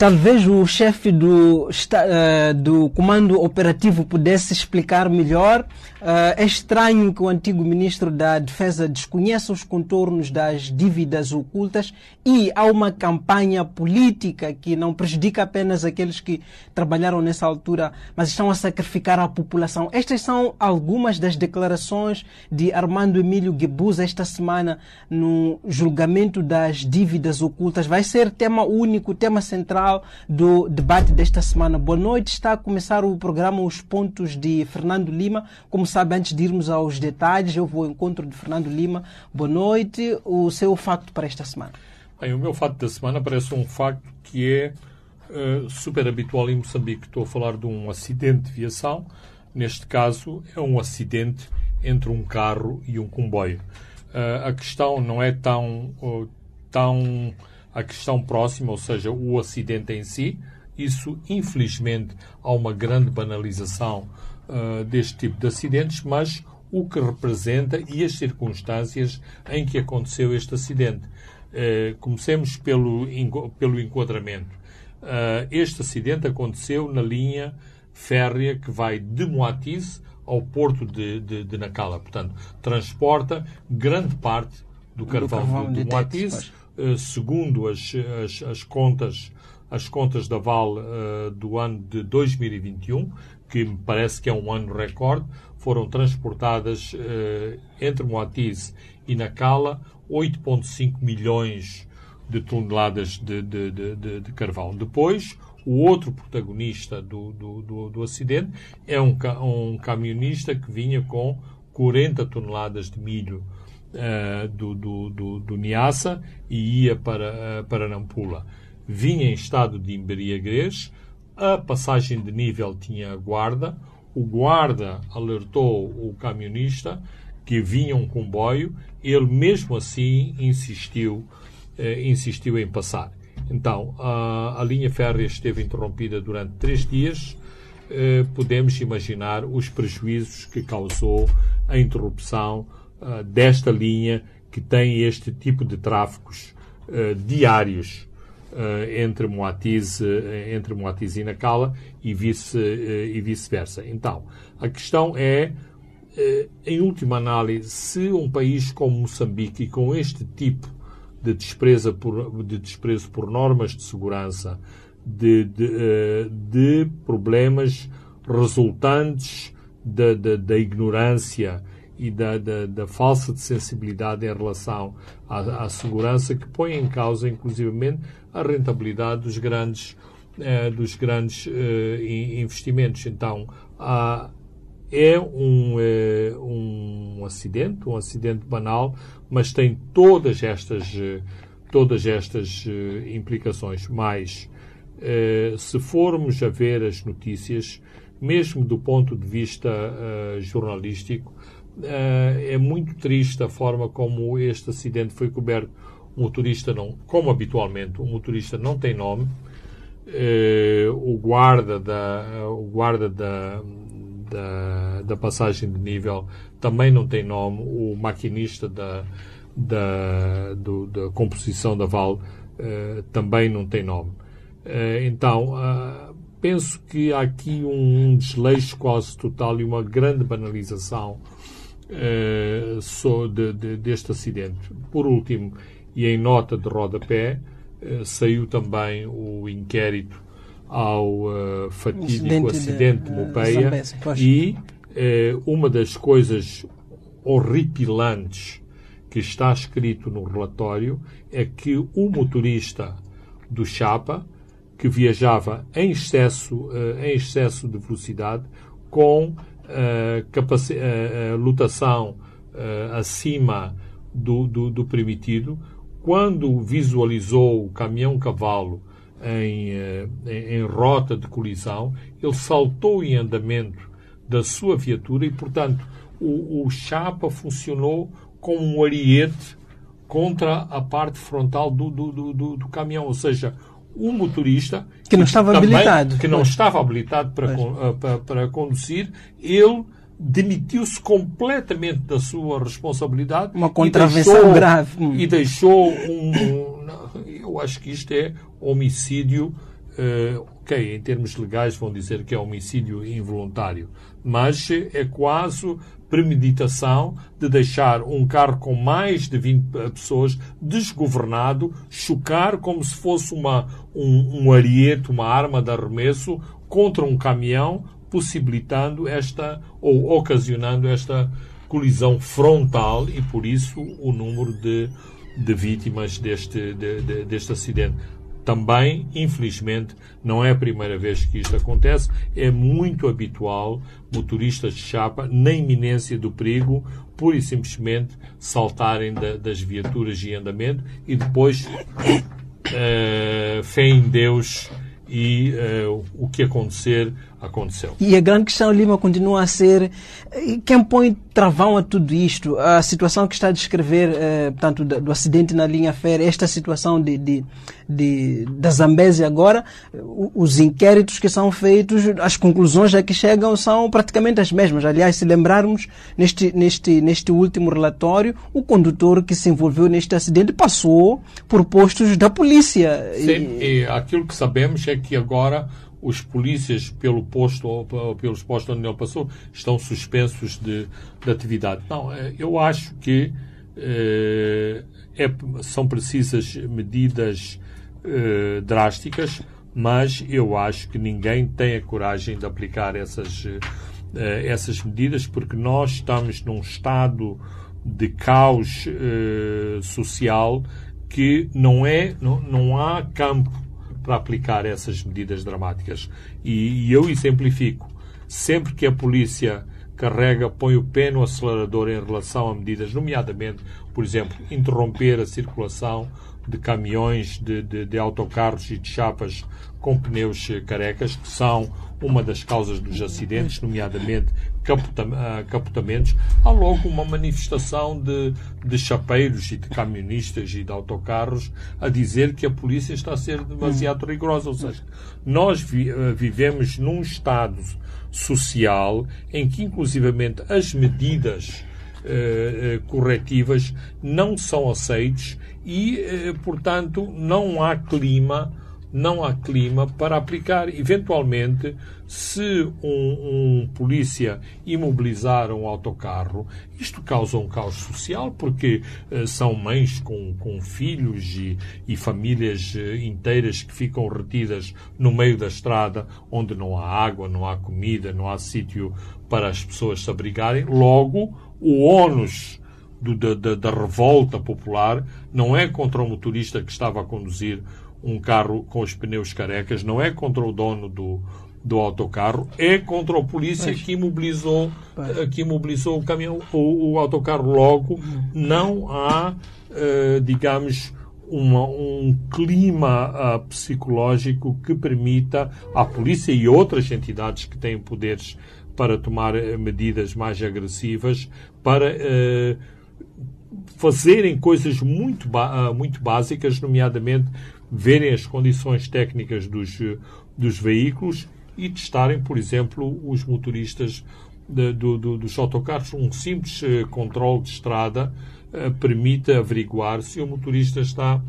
Talvez o chefe do, uh, do comando operativo pudesse explicar melhor. Uh, é estranho que o antigo ministro da Defesa desconheça os contornos das dívidas ocultas e há uma campanha política que não prejudica apenas aqueles que trabalharam nessa altura, mas estão a sacrificar a população. Estas são algumas das declarações de Armando Emílio Guebuza esta semana no julgamento das dívidas ocultas. Vai ser tema único, tema central do debate desta semana. Boa noite, está a começar o programa Os Pontos de Fernando Lima. Como sabe, antes de irmos aos detalhes, eu vou ao encontro de Fernando Lima. Boa noite, o seu facto para esta semana. Bem, o meu facto da semana parece um facto que é uh, super habitual em Moçambique. Estou a falar de um acidente de viação. Neste caso, é um acidente entre um carro e um comboio. Uh, a questão não é tão, uh, tão a questão próxima, ou seja, o acidente em si. Isso, infelizmente, há uma grande banalização uh, deste tipo de acidentes, mas o que representa e as circunstâncias em que aconteceu este acidente. Uh, comecemos pelo, pelo enquadramento. Uh, este acidente aconteceu na linha férrea que vai de Moatize ao porto de, de, de Nacala. Portanto, transporta grande parte do carvão, do carvão de, de Moatize segundo as, as, as, contas as contas da Val uh, do ano de 2021, que me parece que é um ano recorde, foram transportadas uh, entre Moatize e Nacala 8,5 milhões de toneladas de, de, de, de, carvão. Depois, o outro protagonista do, do, do, do acidente é um, um camionista que vinha com 40 toneladas de milho uh, do, do, do, do Niassa e ia para, uh, para Nampula. Vinha em estado de embriaguez, a passagem de nível tinha guarda, o guarda alertou o camionista que vinha um comboio, ele mesmo assim insistiu, uh, insistiu em passar. Então, a, a linha férrea esteve interrompida durante três dias. podemos imaginar os prejuízos que causou a interrupção uh, desta linha que tem este tipo de tráficos uh, diários uh, entre Moatize, entre e Nacala e vice e vice-versa. Então, a questão é em última análise, se um país como Moçambique, com este tipo de desprezo por, de desprezo por normas de segurança, de, de, de problemas resultantes da, da, da ignorância e da, da, da, falsa de sensibilidade em relação à, à, segurança que põe em causa, inclusivamente, a rentabilidade dos grandes, eh, dos grandes eh, investimentos. Então, há, é um, eh, um acidente, um acidente banal, mas tem todas estas, eh, todas estas eh, implicações. Mas, eh, se formos a ver as notícias, mesmo do ponto de vista jornalístico, é muito triste a forma como este acidente foi coberto. O motorista não, como habitualmente, o motorista não tem nome. o guarda da, o guarda da, da, da passagem de nível também não tem nome. O maquinista da, da, do, da composição da Val também não tem nome. então, penso que há aqui um desleixo quase total e uma grande banalização uh, de, de, deste acidente. Por último, e em nota de rodapé, uh, saiu também o inquérito ao uh, fatídico acidente de, de Mopeia e uma das coisas horripilantes que está escrito no relatório é que o motorista do Chapa, que viajava em excesso, em excesso de velocidade, com uh, lotação uh, acima do, do, do, permitido, quando visualizou o caminhão-cavalo em, em, em rota de colisão, ele saltou em andamento da sua viatura e, portanto, o, o chapa funcionou como um ariete contra a parte frontal do, do, do, do, caminhão, ou seja, o motorista que não estava também, habilitado que não estava habilitado para, uh, para, para conduzir ele demitiu-se completamente da sua responsabilidade. Uma contravenção deixou, grave. Hum. E deixou um. Eu acho que isto é homicídio. Uh, ok, em termos legais vão dizer que é homicídio involuntário, mas é quase premeditação de deixar um carro com mais de 20 pessoas desgovernado, chocar como se fosse uma, um, um ariete, uma arma de arremesso contra um caminhão, possibilitando esta ou ocasionando esta colisão frontal e por isso o número de, de vítimas deste, de, de, deste acidente. Também, infelizmente, não é a primeira vez que isto acontece, é muito habitual motoristas de chapa, na iminência do perigo, pura e simplesmente saltarem da, das viaturas em andamento e depois, uh, fé em Deus e uh, o que acontecer aconteceu. E a grande questão, Lima, continua a ser quem põe travão a tudo isto, a situação que está a descrever, eh, portanto, do, do, acidente na linha férrea, esta situação de, de, de, da Zambésia agora, os inquéritos que são feitos, as conclusões a que chegam são praticamente as mesmas. Aliás, se lembrarmos, neste, neste, neste último relatório, o condutor que se envolveu neste acidente passou por postos da polícia. Sim, e, e aquilo que sabemos é que agora os polícias pelo posto ou pelos postos onde ele passou estão suspensos de, de atividade. Não, eh, eu acho que eh, é, são precisas medidas eh, drásticas, mas eu acho que ninguém tem a coragem de aplicar essas, eh, essas medidas porque nós estamos num estado de caos eh, social que não é não, não há campo para aplicar essas medidas dramáticas. E, e eu exemplifico. Sempre que a polícia carrega, põe o pé no acelerador em relação a medidas, nomeadamente, por exemplo, interromper a circulação de caminhões, de, de, de autocarros e de chapas com pneus carecas, que são uma das causas dos acidentes, nomeadamente capotamentos, há logo uma manifestação de, de chapeiros e de camionistas e de autocarros a dizer que a polícia está a ser demasiado rigorosa. Ou seja, nós vi, ah, vivemos num estado social em que, inclusivamente, as medidas uh, corretivas não são aceites e, uh, portanto, não há clima não há clima para aplicar. Eventualmente, se um, um, polícia imobilizar um autocarro, isto causa um caos social, porque uh, são mães com, com filhos e, e famílias uh, inteiras que ficam retidas no meio da estrada, onde não há água, não há comida, não há sítio para as pessoas se abrigarem. Logo, o ônus do, da, da revolta popular não é contra o motorista que estava a conduzir um carro com os pneus carecas, não é contra o dono do, do autocarro, é contra a polícia que imobilizou, eh, que imobilizou o caminhão, o, o autocarro logo. Não há, uh, digamos, uma, um clima uh, psicológico que permita à polícia e outras entidades que têm poderes para tomar medidas mais agressivas para uh, fazerem coisas muito, muito básicas, nomeadamente verem as condições técnicas dos, dos veículos e testarem, por exemplo, os motoristas de, do, do, dos autocarros. Um simples uh, controle de estrada uh, permite averiguar se o motorista está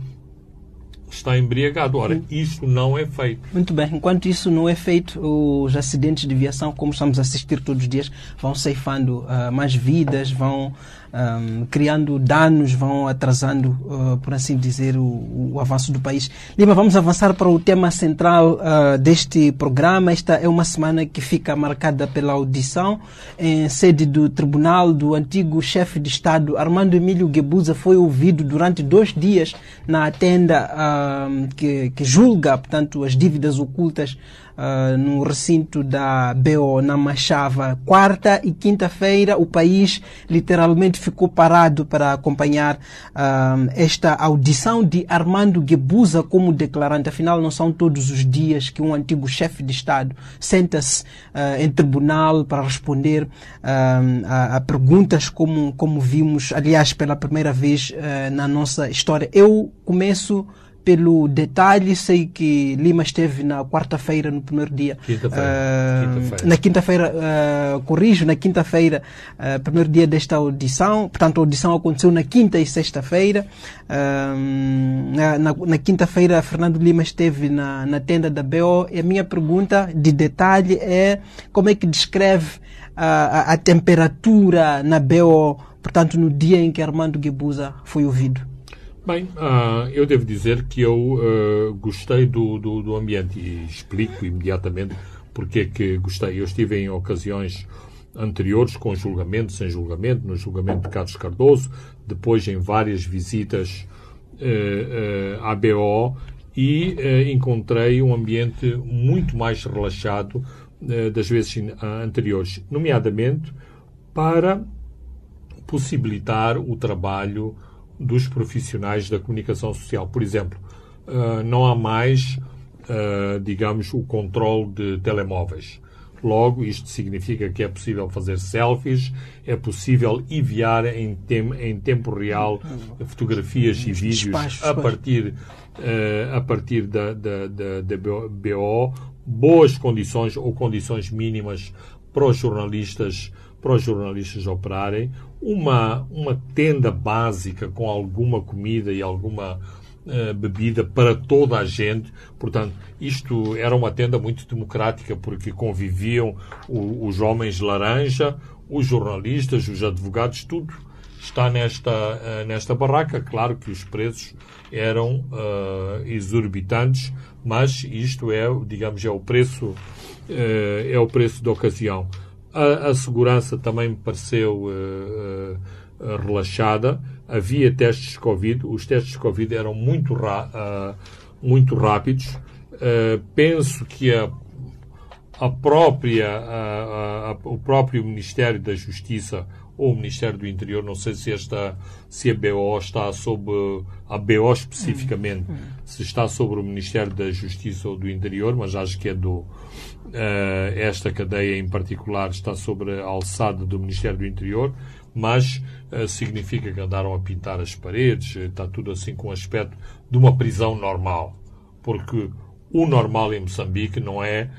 está embriagado. Ora, isto não é feito. Muito bem. Enquanto isso não é feito, os acidentes de viação, como estamos a assistir todos os dias, vão ceifando uh, mais vidas, vão um, criando danos, vão atrasando, uh, por assim dizer, o, o, avanço do país. Lima, vamos avançar para o tema central uh, deste programa. Esta é uma semana que fica marcada pela audição em sede do Tribunal do antigo chefe de Estado, Armando Emílio Guebuza, foi ouvido durante dois dias na tenda uh, que, que julga, portanto, as dívidas ocultas uh, no recinto da BO na Machava. Quarta e quinta-feira o país literalmente ficou parado para acompanhar uh, esta audição de Armando Guebuza como declarante. Afinal, não são todos os dias que um antigo chefe de Estado senta-se uh, em tribunal para responder a, a, perguntas como, como vimos, aliás, pela primeira vez na nossa história. Eu começo pelo detalhe. Sei que Lima esteve na quarta-feira, no primeiro dia. Quinta-feira. Uh, Quinta-feira. na quinta-feira, uh, corrijo, na quinta-feira, uh, primeiro dia desta audição. Portanto, a audição aconteceu na quinta e sexta-feira. Na, na, na quinta-feira, Fernando Lima esteve na, na tenda da BO. E a minha pergunta de detalhe é como é que descreve a, a, temperatura na BO, portanto, no dia em que Armando Guebuza foi ouvido? Bem, uh, eu devo dizer que eu uh, gostei do, do, do, ambiente e explico imediatamente porque é que gostei. Eu estive em ocasiões anteriores com julgamento, sem julgamento, no julgamento de Carlos Cardoso, depois em várias visitas uh, à BO e encontrei um ambiente muito mais relaxado das vezes anteriores, nomeadamente para possibilitar o trabalho dos profissionais da comunicação social. Por exemplo, uh, não há mais, uh, digamos, o controle de telemóveis. Logo, isto significa que é possível fazer selfies, é possível enviar em, tem, em tempo real fotografias e vídeos a partir, uh, a partir da, da, da, da BO, boas condições ou condições mínimas para os jornalistas para os jornalistas operarem, uma, uma tenda básica com alguma comida e alguma uh, bebida para toda a gente. Portanto, isto era uma tenda muito democrática porque conviviam os homens laranja, os jornalistas, os advogados, tudo está nesta, uh, nesta barraca. Claro que os preços eram uh, exorbitantes, mas isto é, digamos, é o preço, é o preço da ocasião. A, a segurança também me pareceu uh, uh, relaxada. Havia testes de Covid. Os testes de Covid eram muito, uh, muito rápidos. penso que a, a própria, a, o próprio Ministério da Justiça ou o Ministério do Interior, não sei se esta se a BO está sob a BO especificamente, hum, hum. se está sobre o Ministério da Justiça ou do Interior, mas acho que é do esta cadeia em particular está sobre a alçada do Ministério do Interior, mas uh, significa que andaram a pintar as paredes, está tudo assim com o aspecto de uma prisão normal. Porque o normal em Moçambique não é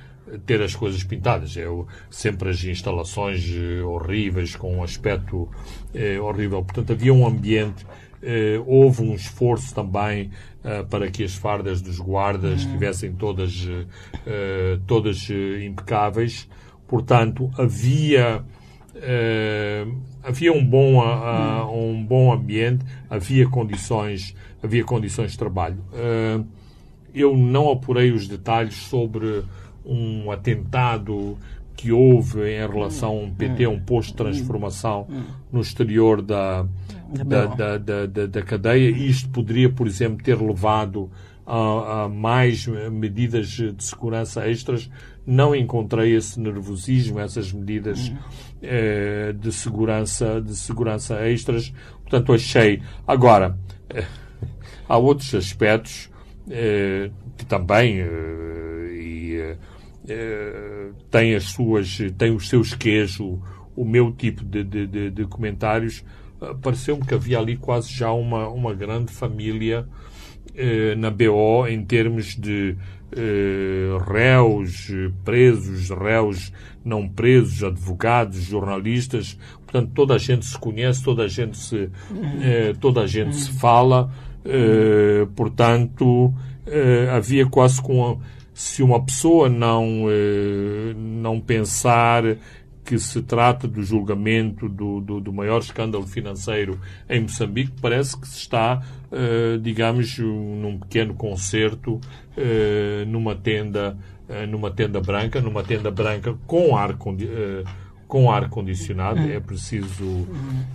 ter as coisas pintadas, é sempre as instalações horríveis, com um aspecto horrível. Portanto, havia um ambiente Uh, houve um esforço também uh, para que as fardas dos guardas estivessem todas, uh, todas impecáveis. Portanto, havia, havia um bom, uhum. um bom ambiente, havia condições, havia condições de trabalho. eu não apurei os detalhes sobre um atentado que houve em relação a um PT, um posto de transformação no exterior da, da, da, da, da cadeia. Isto poderia, por exemplo, ter levado a, a, mais medidas de segurança extras. Não encontrei esse nervosismo, essas medidas eh, de, segurança, de segurança extras. Portanto, achei. Agora, eh, há outros aspectos eh, que também e, eh, tem as suas, tem os seus queijos, o, meu tipo de, de, de comentários, uh, pareceu-me que havia ali quase já uma, uma grande família uh, na BO em termos de réus, presos, réus não presos, advogados, jornalistas, portanto toda a gente se conhece, toda a gente se, toda a gente se fala, portanto havia quase com se uma pessoa não, eh, não pensar que se trata do julgamento do, do, do, maior escândalo financeiro em Moçambique, parece que se está, eh, digamos, num pequeno concerto, eh, numa tenda, numa tenda branca, numa tenda branca com ar com ar condicionado, é preciso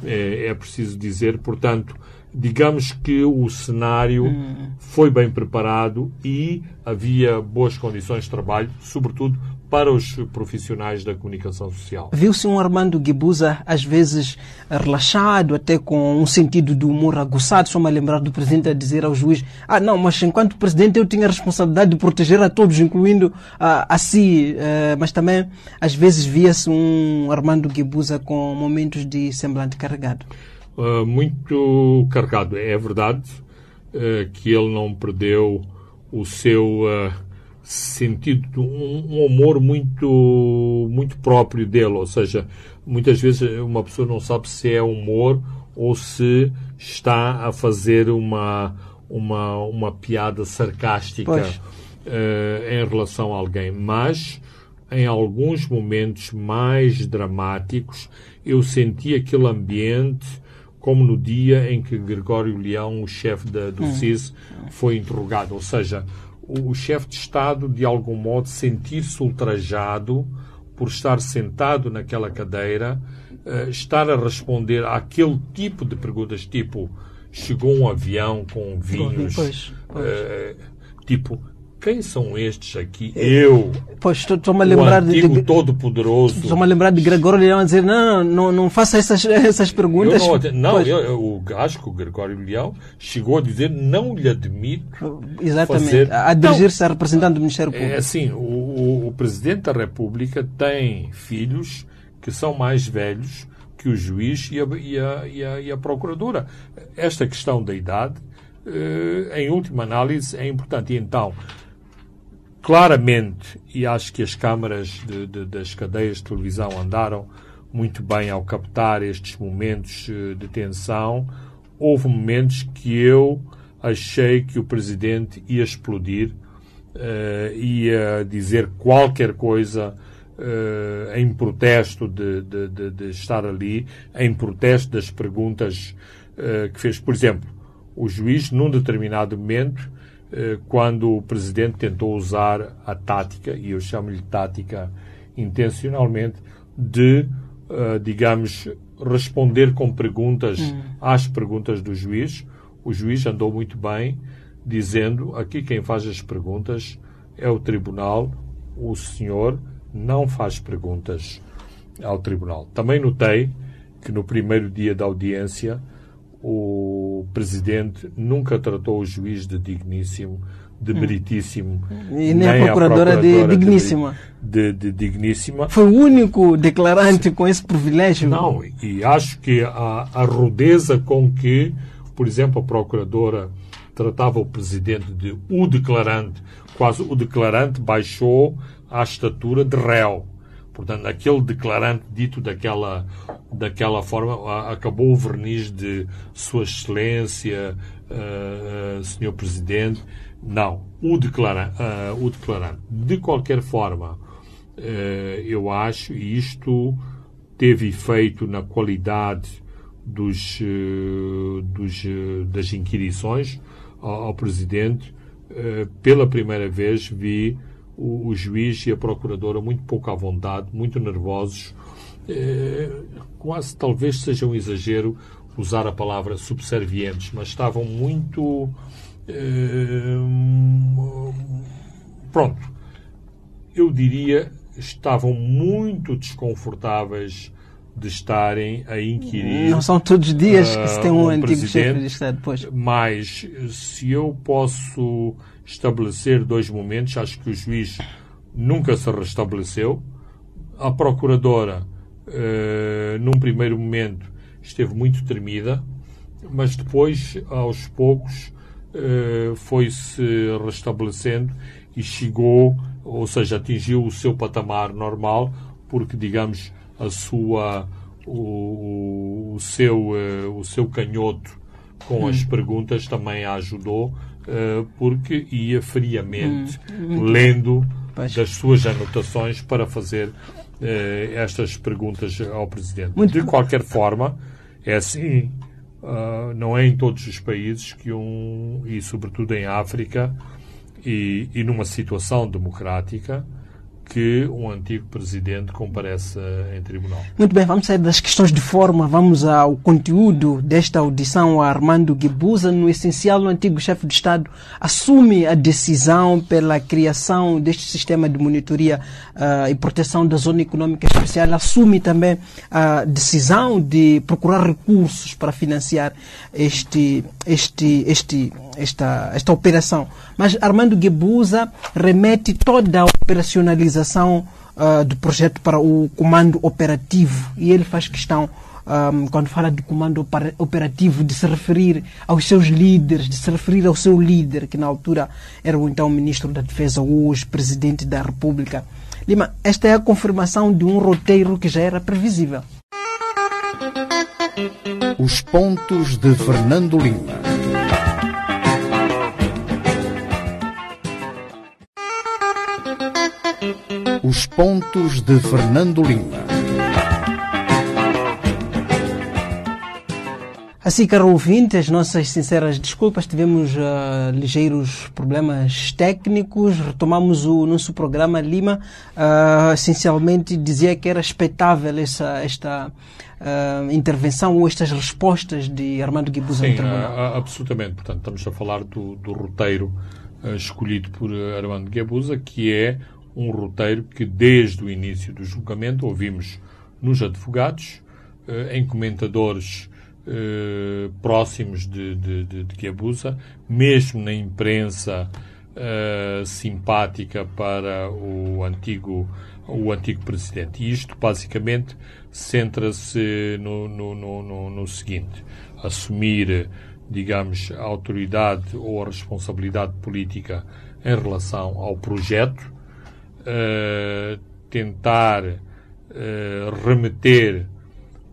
é, é preciso dizer, portanto, digamos que o cenário hum. foi bem preparado e havia boas condições de trabalho, sobretudo para os profissionais da comunicação social. Viu-se um Armando Guibuza, às vezes relaxado, até com um sentido de humor aguçado. Só me lembrar do presidente a dizer ao juiz: Ah, não, mas enquanto presidente eu tinha a responsabilidade de proteger a todos, incluindo a, a si. Uh, mas também, às vezes, via-se um Armando Guibuza com momentos de semblante carregado. Uh, muito carregado, é verdade. uh, que ele não perdeu o seu uh, sentido, um, um humor muito, muito próprio dele. Ou seja, muitas vezes uma pessoa não sabe se é humor ou se está a fazer uma, uma, uma piada sarcástica em relação a alguém. Mas, em alguns momentos mais dramáticos, eu senti aquele ambiente como no dia em que Gregório Leão, o chefe do hum. CIS, foi interrogado. Ou seja, o, o chefe de Estado, de algum modo, sentir-se ultrajado por estar sentado naquela cadeira, uh, estar a responder àquele tipo de perguntas, tipo chegou um avião com vinhos, pois, pois. Uh, tipo quem são estes aqui? Eu. Pois, estou-me a lembrar antigo de. Todo-Poderoso. Estou-me a lembrar de Gregório Leão a dizer: não, não, não faça essas, essas perguntas. Eu não, não eu, eu, acho que o Gregório Leão chegou a dizer: não lhe admito. Exatamente, fazer... a dirigir-se a representante do Ministério Público. É assim: o, o, o Presidente da República tem filhos que são mais velhos que o juiz e a, e a, e a, e a procuradora. Esta questão da idade, eh, em última análise, é importante. E então claramente, e acho que as câmaras de, de, das cadeias de televisão andaram muito bem ao captar estes momentos eh, de tensão, houve momentos que eu achei que o presidente ia explodir, uh, ia dizer qualquer coisa uh, em protesto de, de, de, estar ali, em protesto das perguntas uh, que fez. Por exemplo, o juiz, num determinado momento, quando o presidente tentou usar a tática, e eu chamo-lhe tática intencionalmente, de, uh, digamos, responder com perguntas hum. às perguntas do juiz. O juiz andou muito bem, dizendo: aqui quem faz as perguntas é o tribunal, o senhor não faz perguntas ao tribunal. Também notei que no primeiro dia da audiência o presidente nunca tratou o juiz de digníssimo, de hum. meritíssimo. E nem, nem a, procuradora a procuradora de digníssima. De, de, de, digníssima. Foi o único declarante com esse privilégio. Não, e acho que a, a rudeza com que, por exemplo, a procuradora tratava o presidente de o declarante, quase o declarante baixou à estatura de réu. Portanto, aquele declarante dito daquela, daquela forma acabou o verniz de Sua Excelência, uh, uh, Senhor Presidente. Não, o, declara, uh, o declarante. De qualquer forma, eu acho, e isto teve efeito na qualidade dos, dos, das inquirições ao, ao Presidente, pela primeira vez vi o, o, juiz e a procuradora muito pouco à vontade, muito nervosos. É, quase talvez seja um exagero usar a palavra subservientes, mas estavam muito. É, pronto. Eu diria estavam muito desconfortáveis de estarem a inquirir. Não são todos os dias que se tem um, um antigo chefe de Estado, pois. Mas se eu posso estabelecer dois momentos. Acho que o juiz nunca se restabeleceu. A procuradora, uh, num primeiro momento, esteve muito tremida, mas depois, aos poucos, uh, foi-se restabelecendo e chegou, ou seja, atingiu o seu patamar normal, porque, digamos, a sua, o, o seu, uh, o seu canhoto com hum. as perguntas também a ajudou eh, porque ia friamente hum, lendo pois. das suas anotações para fazer uh, estas perguntas ao Presidente. Muito de qualquer forma, é assim, uh, não é em todos os países que um, e sobretudo em África, e, e numa situação democrática, que um antigo presidente compareça em tribunal. Muito bem, vamos sair das questões de forma, vamos ao conteúdo desta audição. Armando Guebuza, no essencial, o antigo chefe de Estado assume a decisão pela criação deste sistema de monitoria uh, e proteção da zona econômica especial, assume também a decisão de procurar recursos para financiar este, este, este, esta, esta operação. Mas Armando Guebuza remete toda a operacionalização uh, do projeto para o comando operativo e ele faz questão um, quando fala de comando operativo, de se referir aos seus líderes, de se referir ao seu líder, que na altura era o então ministro da Defesa, hoje presidente da República. Lima, esta é a confirmação de um roteiro que já era previsível. Os pontos de Fernando Lima. Os pontos de Fernando Lima. Assim, caro ouvinte, as nossas sinceras desculpas, tivemos uh, ligeiros problemas técnicos, retomamos o nosso programa Lima, uh, essencialmente dizia que era expectável essa, esta uh, intervenção ou estas respostas de Armando Guibuza Sim, no tribunal. absolutamente. Portanto, estamos a falar do, do roteiro escolhido por Armando Guibuza, que é um roteiro que desde o início do julgamento ouvimos nos advogados, em comentadores eh, próximos de, de, de, de Guiabusa, mesmo na imprensa uh, simpática para o antigo, o antigo presidente. E isto, basicamente, centra-se no, no, no, no, seguinte: assumir, digamos, a autoridade ou a responsabilidade política em relação ao projeto, uh, tentar remeter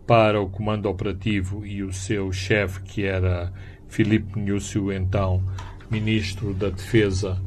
para o comando operativo e o seu chefe, que era Filipe Núcio, então ministro da Defesa,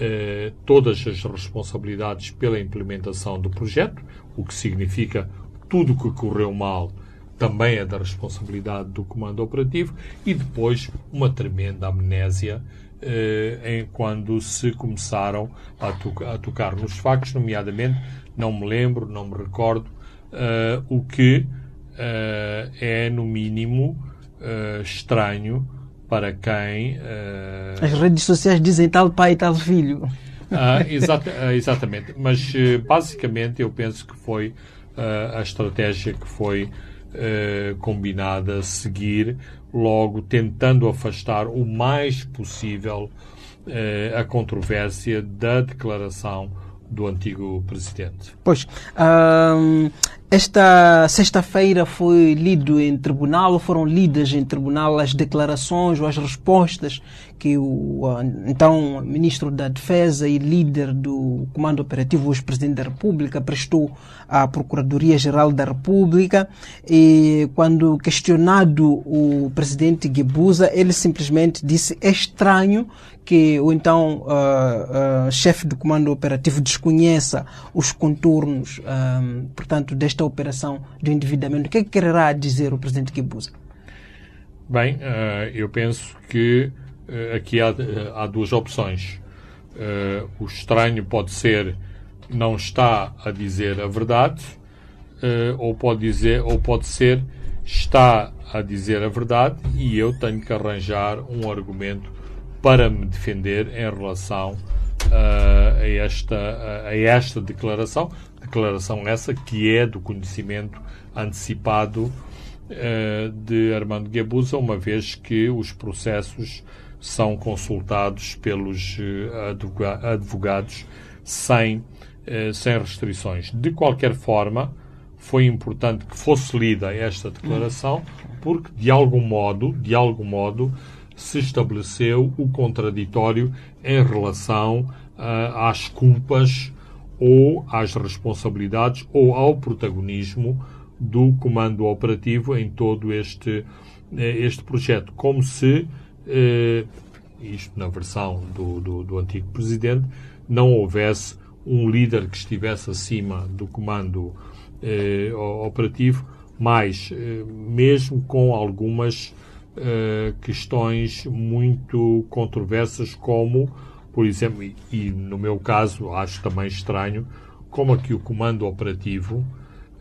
eh, todas as responsabilidades pela implementação do projeto, o que significa tudo o que correu mal também é da responsabilidade do comando operativo e depois uma tremenda amnésia eh, em, quando se começaram a, to a, tocar nos factos, nomeadamente, não me lembro, não me recordo, eh, o que uh, é, no mínimo, uh, estranho para quem. Uh... As redes sociais dizem tal pai e tal filho. Ah, exata, exatamente. Mas, basicamente, eu penso que foi a estratégia que foi combinada a seguir, logo tentando afastar o mais possível a controvérsia da declaração do antigo presidente. Pois, esta sexta-feira foi lido em tribunal, foram lidas em tribunal as declarações ou as respostas que o então ministro da Defesa e líder do Comando Operativo, hoje presidente da República, prestou à Procuradoria-Geral da República. E quando questionado o presidente Guebuza, ele simplesmente disse: é estranho que o então uh, uh, chefe do Comando Operativo desconheça os contornos, portanto, desta esta operação de endividamento. O que, é que quererá dizer o presidente Kibuza? Bem, uh, eu penso que uh, aqui há, há, duas opções. Uh, o estranho pode ser não está a dizer a verdade, ou pode dizer, ou pode ser está a dizer a verdade e eu tenho que arranjar um argumento para me defender em relação a, esta, a esta declaração, declaração essa que é do conhecimento antecipado uh, de Armando Guebuza, uma vez que os processos são consultados pelos uh, advogados sem, uh, sem restrições. De qualquer forma, foi importante que fosse lida esta declaração, porque de algum modo, de algum modo, se estabeleceu o contraditório em relação às culpas ou às responsabilidades ou ao protagonismo do comando operativo em todo este, eh, este projeto. Como se, eh, isto na versão do, do, do, antigo presidente, não houvesse um líder que estivesse acima do comando eh, operativo, mas eh, mesmo com algumas questões muito controversas, como por exemplo, e, e no meu caso acho também estranho, como aqui o comando operativo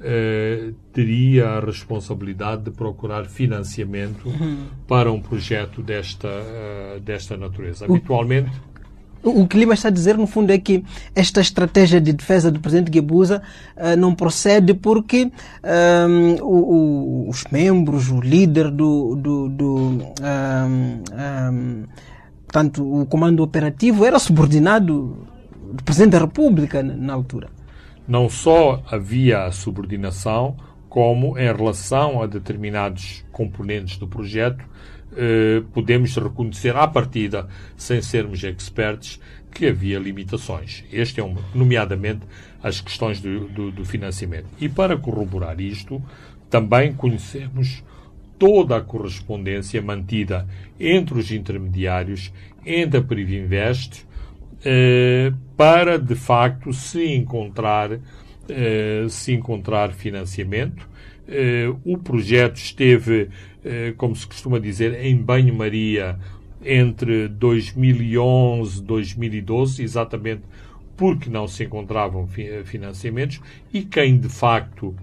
eh, teria a responsabilidade de procurar financiamento uhum. para um projeto desta, uh, desta natureza. Habitualmente. O, o que Lima está a dizer, no fundo, é que esta estratégia de defesa do presidente Guebuza uh, não procede porque um, ehm, o, o, os membros, o líder do, do, do um, ehm, ehm, Portanto, o comando operativo era subordinado do Presidente da República na altura. Não só havia a subordinação, como, em relação a determinados componentes do projeto, podemos reconhecer à partida, sem sermos experts, que havia limitações. Este é um, nomeadamente as questões do, do, do financiamento. E para corroborar isto, também conhecemos toda a correspondência mantida entre os intermediários, entre a Privinvest, eh, para de facto se encontrar, eh, se encontrar financiamento. Eh, o projeto esteve, eh, como se costuma dizer, em banho-maria entre 2011 e 2012, exatamente porque não se encontravam financiamentos e quem de facto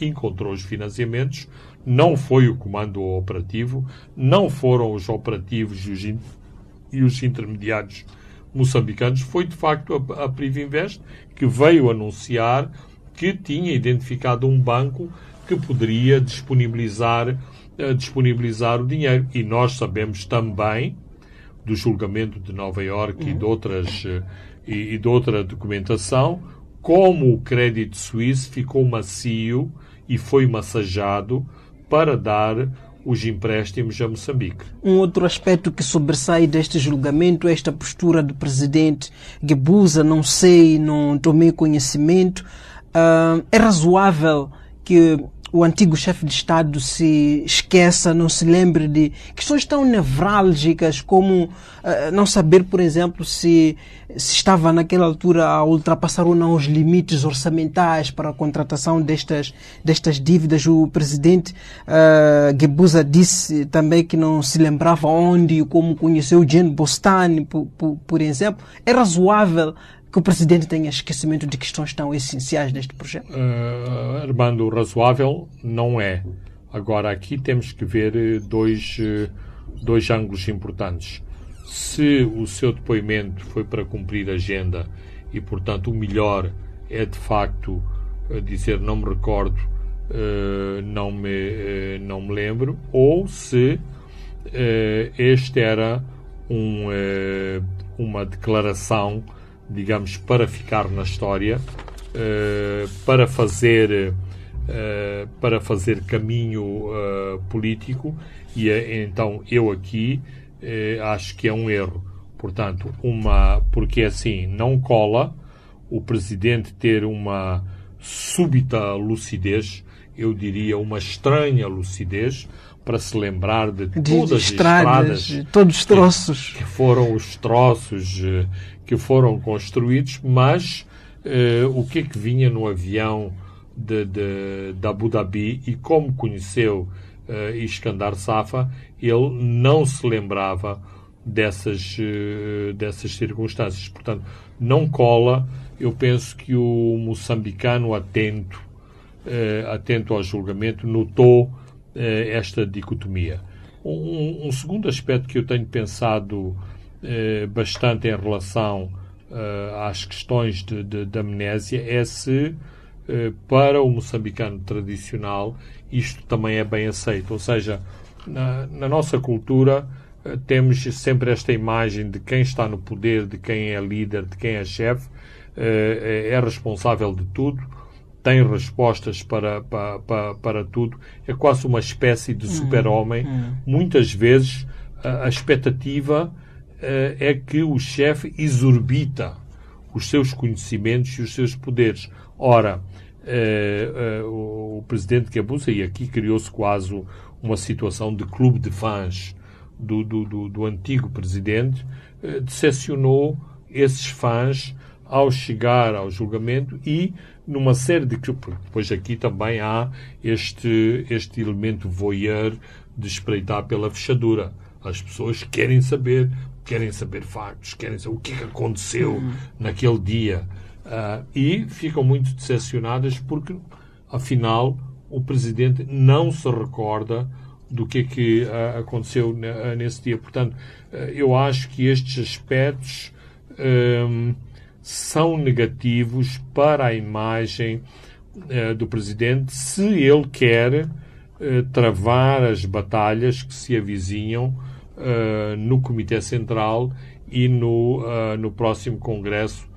encontrou os financiamentos não foi o comando operativo, não foram os operativos e os, in, e os intermediários moçambicanos, foi de facto a, a Privinvest que veio anunciar que tinha identificado um banco que poderia disponibilizar disponibilizar o dinheiro. E nós sabemos também do julgamento de Nova Iorque uhum. e, de outras, eh, e, e de outra documentação como o crédito suíço ficou macio e foi massajado para dar os empréstimos a Moçambique. Um outro aspecto que sobressai deste julgamento é esta postura do presidente Guebuza, não sei, não tomei conhecimento. Uh, é razoável que o antigo chefe de Estado se esqueça, não se lembre de questões tão nevrálgicas como uh, não saber, por exemplo, se, se estava naquela altura a ultrapassar ou não os limites orçamentais para a contratação destas, destas dívidas. O presidente uh, Gebuza disse também que não se lembrava onde e como conheceu Jane Bostani, por, por, por exemplo. É razoável que o Presidente tenha esquecimento de questões tão essenciais deste projeto? Uh, Armando, razoável não é. Agora, aqui temos que ver eh, dois, eh, dois ângulos importantes. Se o seu depoimento foi para cumprir a agenda e, portanto, o melhor é de facto dizer não me recordo, não, me, não me lembro, ou se este era um, uma declaração digamos, para ficar na história, uh, para fazer uh, para fazer caminho uh, político e então eu aqui acho que é um erro. Portanto, uma porque assim não cola o presidente ter uma súbita lucidez, eu diria uma estranha lucidez, para se lembrar de todas de as estradas, estradas, todos os troços que, que foram os troços que foram construídos, mas uh, o que é que vinha no avião de, de, de Abu Dhabi e como conheceu uh, Iskandar Safa, ele não se lembrava dessas, uh, dessas circunstâncias. Portanto, não cola. Eu penso que o moçambicano atento, uh, atento ao julgamento, notou esta dicotomia. Um, um, segundo aspecto que eu tenho pensado bastante em relação eh, às questões de, de, de, amnésia é se, eh, para o moçambicano tradicional, isto também é bem aceito. Ou seja, na, na nossa cultura temos sempre esta imagem de quem está no poder, de quem é líder, de quem é chefe, é responsável de tudo, tem respostas para, para, para, para tudo, é quase uma espécie de super-homem. Hum, hum. Muitas vezes a, a expectativa eh, é que o chefe exorbita os seus conhecimentos e os seus poderes. Ora, eh, eh, o presidente que abusa, e aqui criou-se quase uma situação de clube de fãs do, do, do, do antigo presidente, decepcionou esses fãs ao chegar ao julgamento e numa série de. Depois aqui também há este, este elemento voyeur de espreitar pela fechadura. As pessoas querem saber querem saber factos, querem saber o que, é que aconteceu uhum. naquele dia. Uh, e ficam muito decepcionadas porque, afinal, o presidente não se recorda do que é que uh, aconteceu uh, nesse dia. Portanto, eu acho que estes aspectos um, são negativos para a imagem do presidente se ele quer travar as batalhas que se avizinham uh, no Comitê Central e no, uh, no próximo Congresso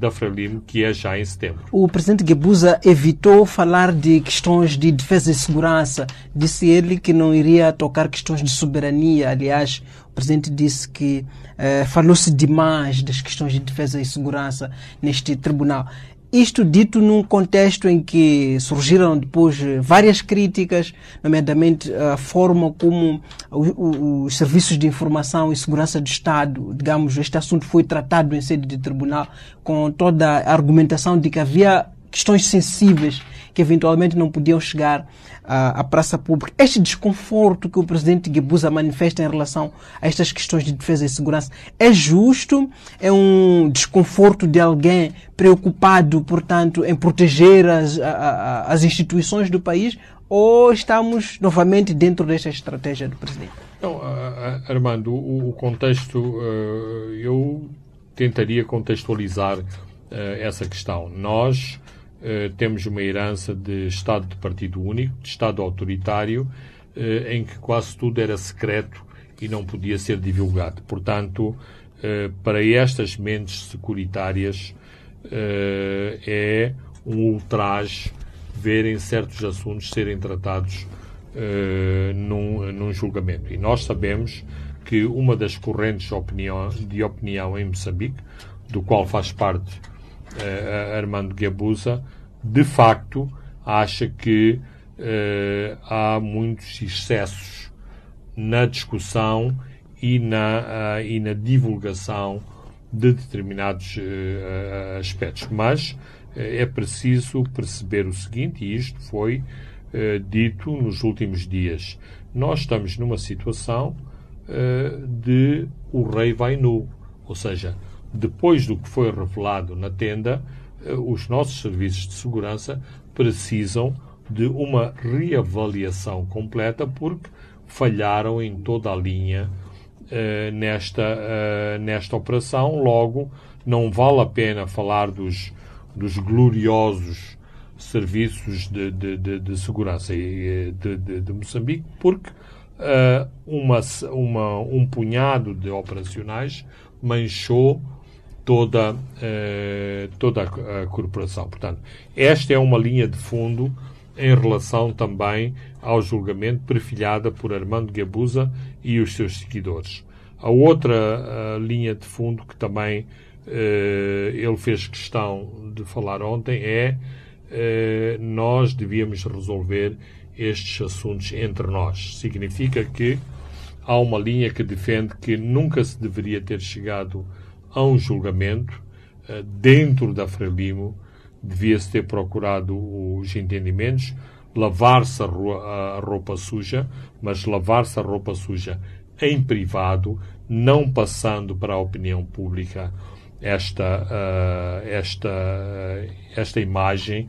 da Frelimo, que é já em setembro. O presidente Guebuza evitou falar de questões de defesa e segurança. Disse ele que não iria tocar questões de soberania. Aliás, o presidente disse que eh, falou-se demais das questões de defesa e segurança neste tribunal. Isto dito num contexto em que surgiram depois várias críticas, nomeadamente a forma como os serviços de informação e segurança do Estado, digamos, este assunto foi tratado em sede de tribunal, com toda a argumentação de que havia questões sensíveis que eventualmente não podiam chegar à, à praça pública. Este desconforto que o presidente Guebuza manifesta em relação a estas questões de defesa e segurança é justo? É um desconforto de alguém preocupado, portanto, em proteger as, a, as instituições do país? Ou estamos novamente dentro desta estratégia do presidente? Não, Armando, o, contexto, eh, eu tentaria contextualizar eh, essa questão. Nós temos uma herança de Estado de partido único, de Estado autoritário, eh, em que quase tudo era secreto e não podia ser divulgado. Portanto, eh, para estas mentes securitárias, é um ultraje verem certos assuntos serem tratados num, num julgamento. E nós sabemos que uma das correntes de opinião, de opinião em Moçambique, do qual faz parte Armando Guebuza, de facto acha que uh, há muitos excessos na discussão e na, e na divulgação de determinados aspectos. Mas é preciso perceber o seguinte, e isto foi dito nos últimos dias. Nós estamos numa situação de o rei vai nu, ou seja, depois do que foi revelado na tenda, eh, os nossos serviços de segurança precisam de uma reavaliação completa porque falharam em toda a linha uh, nesta, uh, nesta operação. Logo, não vale a pena falar dos, dos gloriosos serviços de, de, de, de segurança de, de, de, Moçambique, porque uma, uma, um punhado de operacionais manchou toda, eh, toda a, corporação. Portanto, esta é uma linha de fundo em relação também ao julgamento perfilhada por Armando Gabuza e os seus seguidores. A outra a linha de fundo que também eh, ele fez questão de falar ontem é eh, nós devíamos resolver estes assuntos entre nós. Significa que há uma linha que defende que nunca se deveria ter chegado a um julgamento uh, dentro da Frelimo, devia-se ter procurado os entendimentos, lavar-se a, roupa suja, mas lavar-se a roupa suja em privado, não passando para a opinião pública esta, uh, esta, esta imagem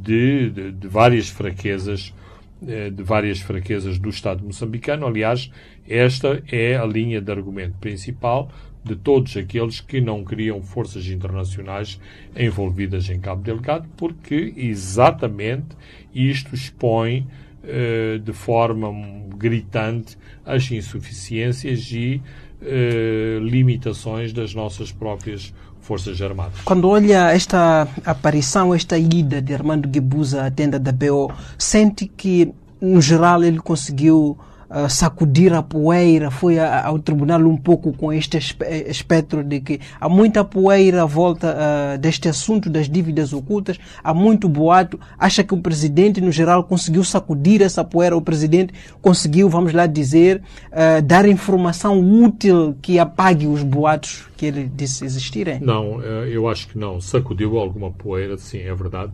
de, de, de, várias fraquezas de várias fraquezas do Estado moçambicano. Aliás, esta é a linha de argumento principal de todos aqueles que não queriam forças internacionais envolvidas em Cabo Delgado, porque exatamente isto expõe eh, de forma gritante as insuficiências e eh, limitações das nossas próprias Forças Armadas. Quando olha esta aparição, esta ida de Armando Guebuza à tenda da BO, sente que, no geral, ele conseguiu sacudir a poeira, foi a, ao tribunal um pouco com este espectro de que há muita poeira à volta uh, deste assunto das dívidas ocultas, há muito boato. Acha que o presidente, no geral, conseguiu sacudir essa poeira? O presidente conseguiu, vamos lá dizer, uh, dar informação útil que apague os boatos que ele disse existirem? Não, eu acho que não. Sacudiu alguma poeira, sim, é verdade,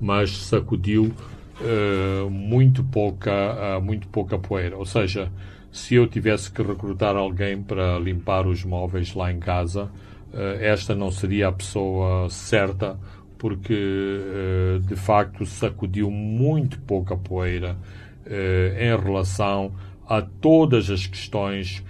mas sacudiu uh, muito, pouca, uh, muito pouca poeira. Ou seja, se eu tivesse que recrutar alguém para limpar os móveis lá em casa, uh, esta não seria a pessoa certa, porque de facto sacudiu muito pouca poeira em relação a todas as questões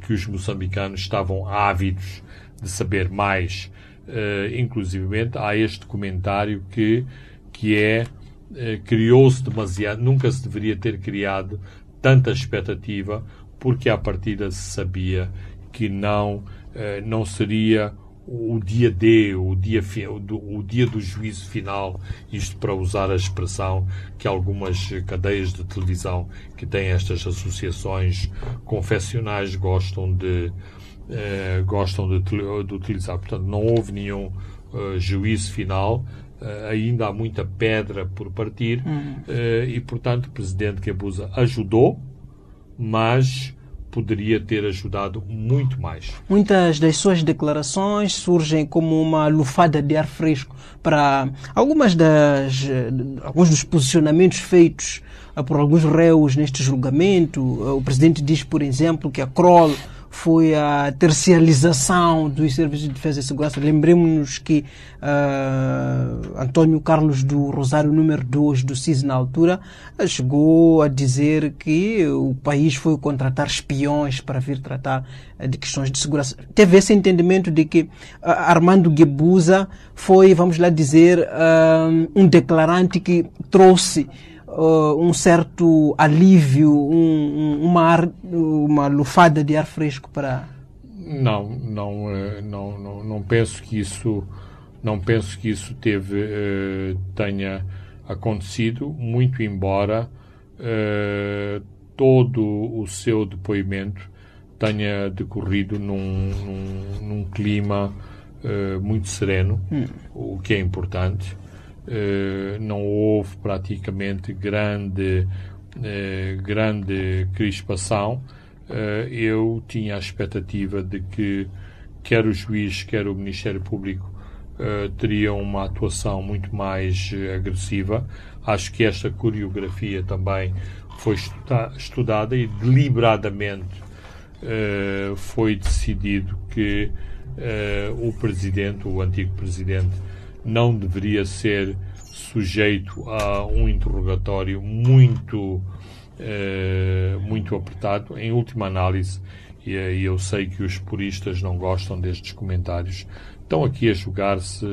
que os moçambicanos estavam ávidos de saber mais. Uh, inclusivamente há este comentário que, que é eh, criou-se demasiado, nunca se deveria ter criado tanta expectativa, porque à partida se sabia que não, eh, não seria o dia D, o dia, o dia do juízo final, isto para usar a expressão que algumas cadeias de televisão que têm estas associações confessionais gostam de, eh, gostam de, de, utilizar. Portanto, não houve nenhum juízo final, ainda há muita pedra por partir uhum. Eh, e, portanto, o presidente Kebusa ajudou, mas poderia ter ajudado muito mais. Muitas das suas declarações surgem como uma lufada de ar fresco para algumas das alguns dos posicionamentos feitos por alguns réus neste julgamento. O presidente diz, por exemplo, que a Kroll foi a tercialização dos serviços de defesa e segurança. Lembremos-nos que uh, António Carlos do Rosário, número 2 do CIS na altura, chegou a dizer que o país foi contratar espiões para vir tratar de questões de segurança. Teve esse entendimento de que uh, Armando Guebuza foi, vamos lá dizer, uh, um declarante que trouxe uh, um certo alívio, um, um, uma, ar, uma lufada de ar fresco para. Não, não, eh, não, não, não penso que isso, não penso que isso teve, uh, tenha acontecido, muito embora uh, todo o seu depoimento tenha decorrido num, num, num clima uh, muito sereno, hum. o que é importante. Eh, não houve praticamente grande, eh, grande crispação. Eh, eu tinha a expectativa de que quer o juiz, quer o Ministério Público teriam uma atuação muito mais agressiva. Acho que esta coreografia também foi estudada e deliberadamente foi decidido que o presidente, o antigo presidente, não deveria ser sujeito a um interrogatório muito, eh, muito apertado. Em última análise, e eu sei que os puristas não gostam destes comentários, estão aqui a jogar-se,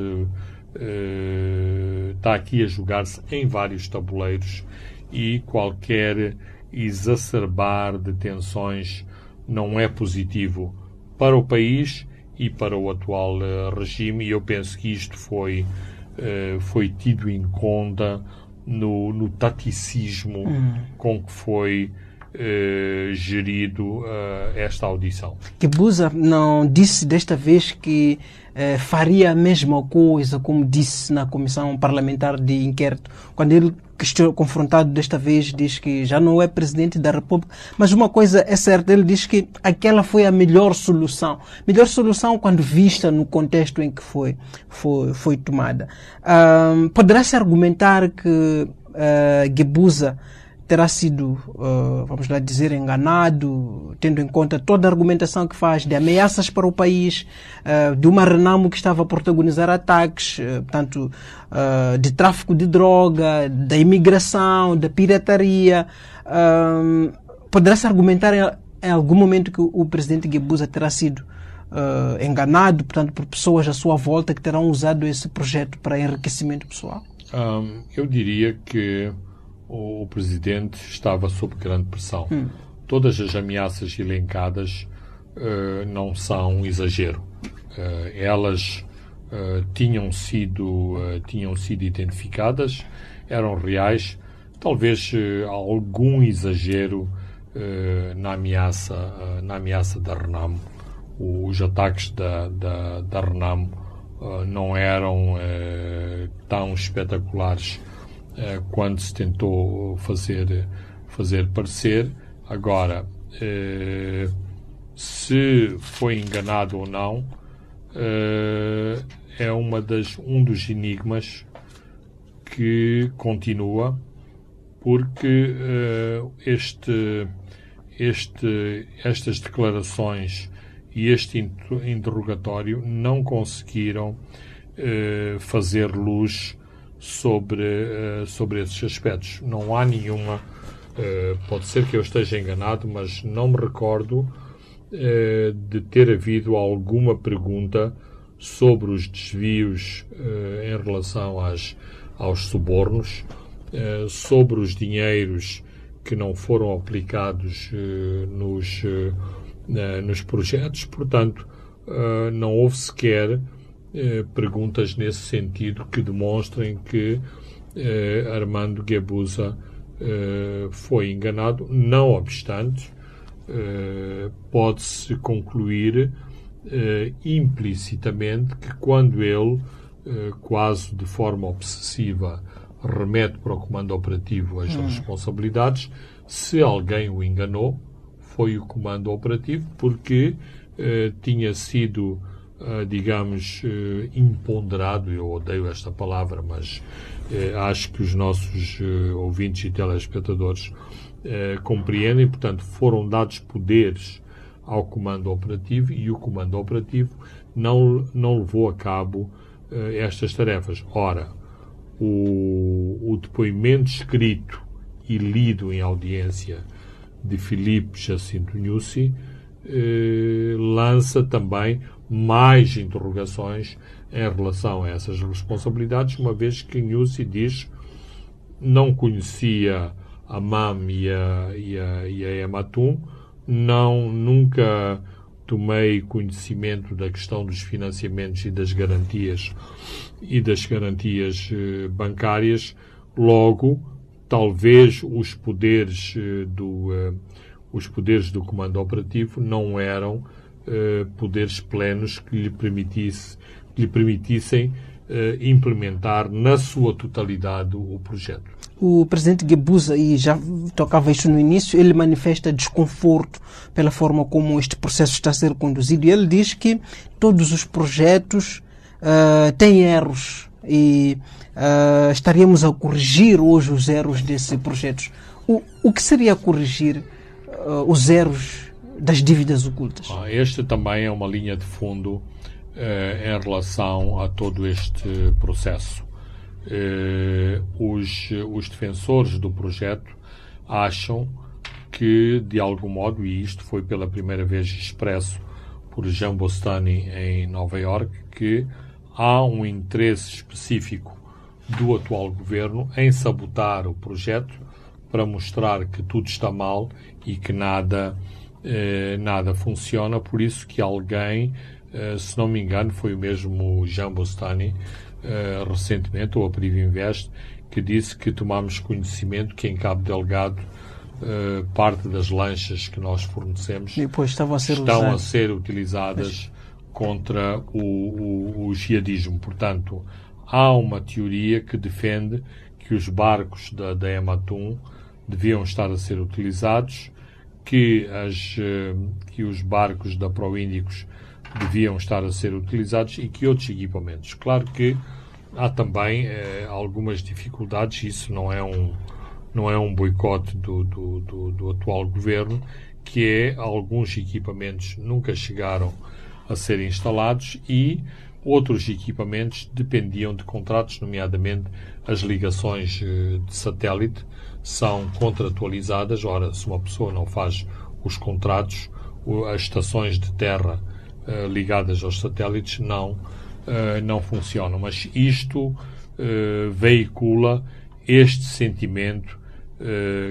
eh, está aqui a jogar-se em vários tabuleiros e qualquer exacerbar de tensões não é positivo para o país e para o atual uh, regime, e eu penso que isto foi, uh, foi tido em conta no, no taticismo hum. com que foi uh, gerido esta audição. Que Busa não disse desta vez que faria a mesma coisa como disse na Comissão Parlamentar de Inquérito, quando ele confrontado desta vez, diz que já não é presidente da República. Mas uma coisa é certa, ele diz que aquela foi a melhor solução. Melhor solução quando vista no contexto em que foi, foi, foi tomada. Um, Poderá-se argumentar que uh, terá sido, uh, vamos lá dizer, enganado, tendo em conta toda a argumentação que faz de ameaças para o país, uh, de uma Renamo que estava a protagonizar ataques, uh, portanto, de tráfico de droga, da imigração, da pirataria. Poderá-se argumentar em, em, algum momento que o, o presidente Guebuza terá sido enganado, portanto, por pessoas à sua volta que terão usado esse projeto para enriquecimento pessoal? Um, eu diria que o presidente estava sob grande pressão. Hum. Todas as ameaças elencadas uh, não são um exagero. Uh, elas uh, tinham, sido, tinham sido identificadas, eram reais, talvez algum exagero na, ameaça, na ameaça da Renamo. Os ataques da, da, da Renamo não eram tão espetaculares quando se tentou fazer, fazer parecer. Agora, eh, se foi enganado ou não, eh, é uma das, um dos enigmas que continua, porque este, este, estas declarações e este interrogatório não conseguiram fazer luz sobre, uh, sobre esses aspectos. Não há nenhuma. Uh, pode ser que eu esteja enganado, mas não me recordo uh, de ter havido alguma pergunta sobre os desvios em relação às, aos subornos, sobre os dinheiros que não foram aplicados nos, nos projetos. Portanto, não houve sequer uh, perguntas nesse sentido que demonstrem que uh, Armando Guebuza foi enganado. Não obstante, pode-se concluir implicitamente que quando ele, quase de forma obsessiva, remete para o comando operativo as hum. responsabilidades, se alguém o enganou, foi o comando operativo, porque eh, tinha sido, eh, digamos, eh, imponderado, eu odeio esta palavra, mas eh, acho que os nossos eh, ouvintes e telespectadores compreendem, portanto, foram dados poderes ao comando operativo e o comando operativo não, não levou a cabo estas tarefas. Ora, o, o depoimento escrito e lido em audiência de Filipe Jacinto Nussi eh, lança também mais interrogações em relação a essas responsabilidades, uma vez que Nussi diz não conhecia a MAM e a, e a, e a Ematum, não, nunca tomei conhecimento da questão dos financiamentos e das garantias e das garantias eh, bancárias, logo talvez os poderes eh, do eh, os poderes do comando operativo não eram poderes plenos que lhe permitisse que lhe permitissem uh, implementar na sua totalidade o projeto. O presidente Gebuza, e já tocava isso no início, ele manifesta desconforto pela forma como este processo está a ser conduzido e ele diz que todos os projetos uh, têm erros e uh, estaríamos a corrigir hoje os erros desses projetos. O, o que seria corrigir uh, os erros das dívidas ocultas? Ah, este também é uma linha de fundo uh, em relação a todo este processo. os, os defensores do projeto acham que, de algum modo, e isto foi pela primeira vez expresso por Jean Bostani em Nova York, que há um interesse específico do atual governo em sabotar o projeto para mostrar que tudo está mal e que nada, eh, nada funciona. Por isso que alguém, eh, se não me engano, foi o mesmo Jean Bostani, eh, recentemente, ou a Privo Invest, que disse que tomamos conhecimento que em Cabo Delgado eh, parte das lanchas que nós fornecemos estão a ser, estão a ser utilizadas contra o, o, o jihadismo. Portanto, há uma teoria que defende que os barcos da, da Ematum deviam estar a ser utilizados, que, as, eh, que os barcos da Proíndicos deviam estar a ser utilizados e que outros equipamentos. Claro que há também eh, algumas dificuldades, isso não é um, não é um boicote do, do, do, do atual governo, que é alguns equipamentos nunca chegaram a ser instalados e outros equipamentos dependiam de contratos, nomeadamente as ligações eh, de satélite são contratualizadas. Ora, se uma pessoa não faz os contratos, as estações de terra uh, ligadas aos satélites não, uh, não funcionam. Mas isto uh, veicula este sentimento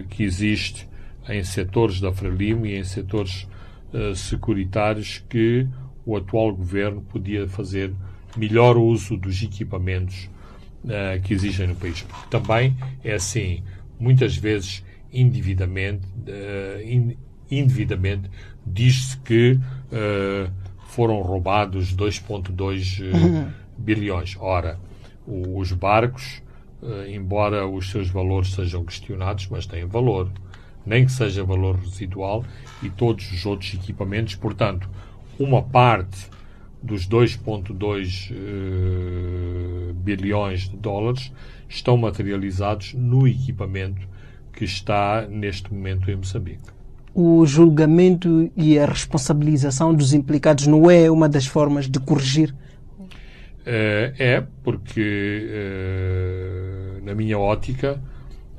que existe em setores da Frelimo e em setores securitários que o atual governo podia fazer melhor uso dos equipamentos que existem no país. Porque também é assim, muitas vezes indevidamente, uh, in, indevidamente diz-se que uh, foram roubados 2,2 uhum. bilhões. Ora, o, os barcos, embora os seus valores sejam questionados, mas têm valor, nem que seja valor residual, e todos os outros equipamentos, portanto, uma parte dos 2,2 uh, bilhões de dólares estão materializados no equipamento que está neste momento em Moçambique. O julgamento e a responsabilização dos implicados não é uma das formas de corrigir? Uh, é, porque, uh, na minha ótica,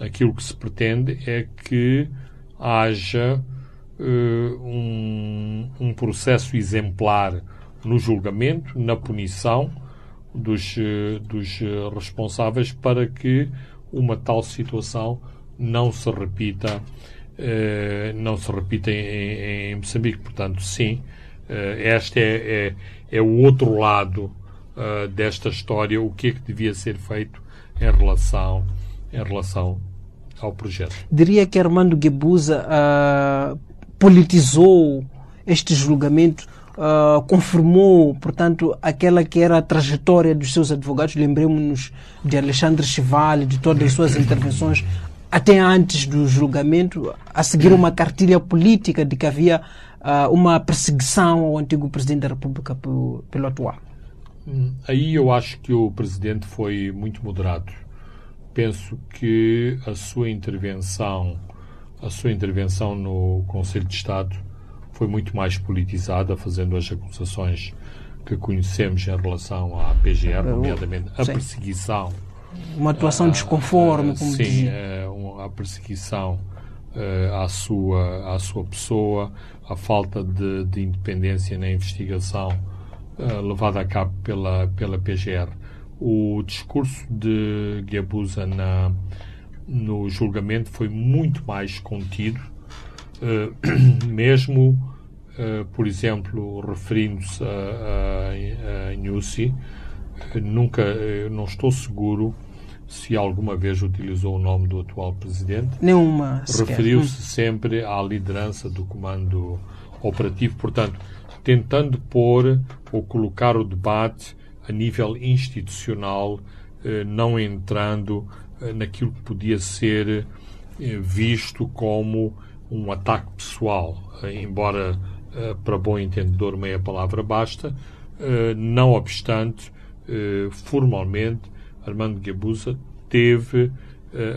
aquilo que se pretende é que haja uh, um, um, processo exemplar no julgamento, na punição dos, uh, dos uh, responsáveis para que uma tal situação não se repita não se repita em, em, Moçambique. Portanto, sim, este é, é, é, o outro lado desta história, o que é que devia ser feito em relação, em relação ao projeto. Diria que Armando Guebuza politizou este julgamento uh, confirmou, portanto, aquela que era a trajetória dos seus advogados. Lembremos-nos de Alexandre Chivale, de todas as suas intervenções, até antes do julgamento, a seguir uma cartilha política de que havia uh, uma perseguição ao antigo presidente da República pelo, pelo atual. Hum, aí eu acho que o presidente foi muito moderado. Penso que a sua intervenção, a sua intervenção no Conselho de Estado foi muito mais politizada, fazendo as acusações que conhecemos em relação à PGR, nomeadamente a Sim. perseguição. Uma atuação uh, desconforme, uh, como sim. Uh, a perseguição uh, à, sua, à sua pessoa, a falta de, de independência na investigação uh, levada a cabo pela, pela PGR. O discurso de Guebuza na, no julgamento foi muito mais contido eh, mesmo, uh, por exemplo, referindo-se a, a, a Nussi, nunca, não estou seguro se alguma vez utilizou o nome do atual presidente. Nenhuma. Referiu-se hum. sempre à liderança do comando operativo, portanto, tentando pôr ou colocar o debate a nível institucional, eh, não entrando naquilo que podia ser visto como um ataque pessoal, eh, embora eh, para bom entendedor meia palavra basta, eh, não obstante, formalmente, Armando Guebuza teve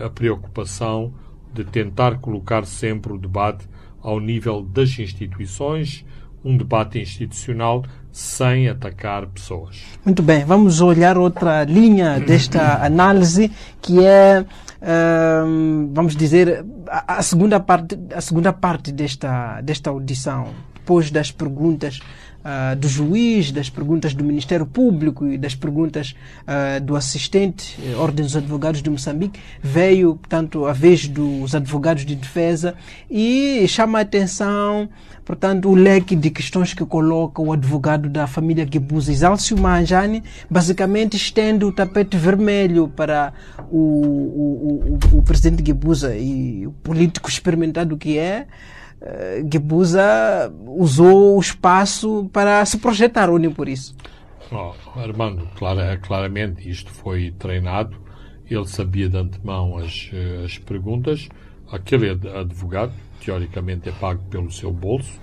a preocupação de tentar colocar sempre o debate ao nível das instituições, um debate institucional sem atacar pessoas. Muito bem, vamos olhar outra linha desta análise que é vamos dizer, a, a, segunda parte, a segunda parte desta, desta audição, depois das perguntas uh, do juiz, das perguntas do Ministério Público e das perguntas uh, do assistente, eh, Ordem dos Advogados de Moçambique, veio, portanto, a vez dos advogados de defesa e chama a atenção, portanto, o leque de questões que coloca o advogado da família Guebuza, Exalcio Manjani, basicamente estende o tapete vermelho para o, o, o, o presidente Guebuza e o político experimentado que é, uh, usou o espaço para se projetar, nem por isso. Oh, Armando, clara, claramente isto foi treinado. Ele sabia de antemão as, eh, as perguntas. Aquele advogado, teoricamente, é pago pelo seu bolso.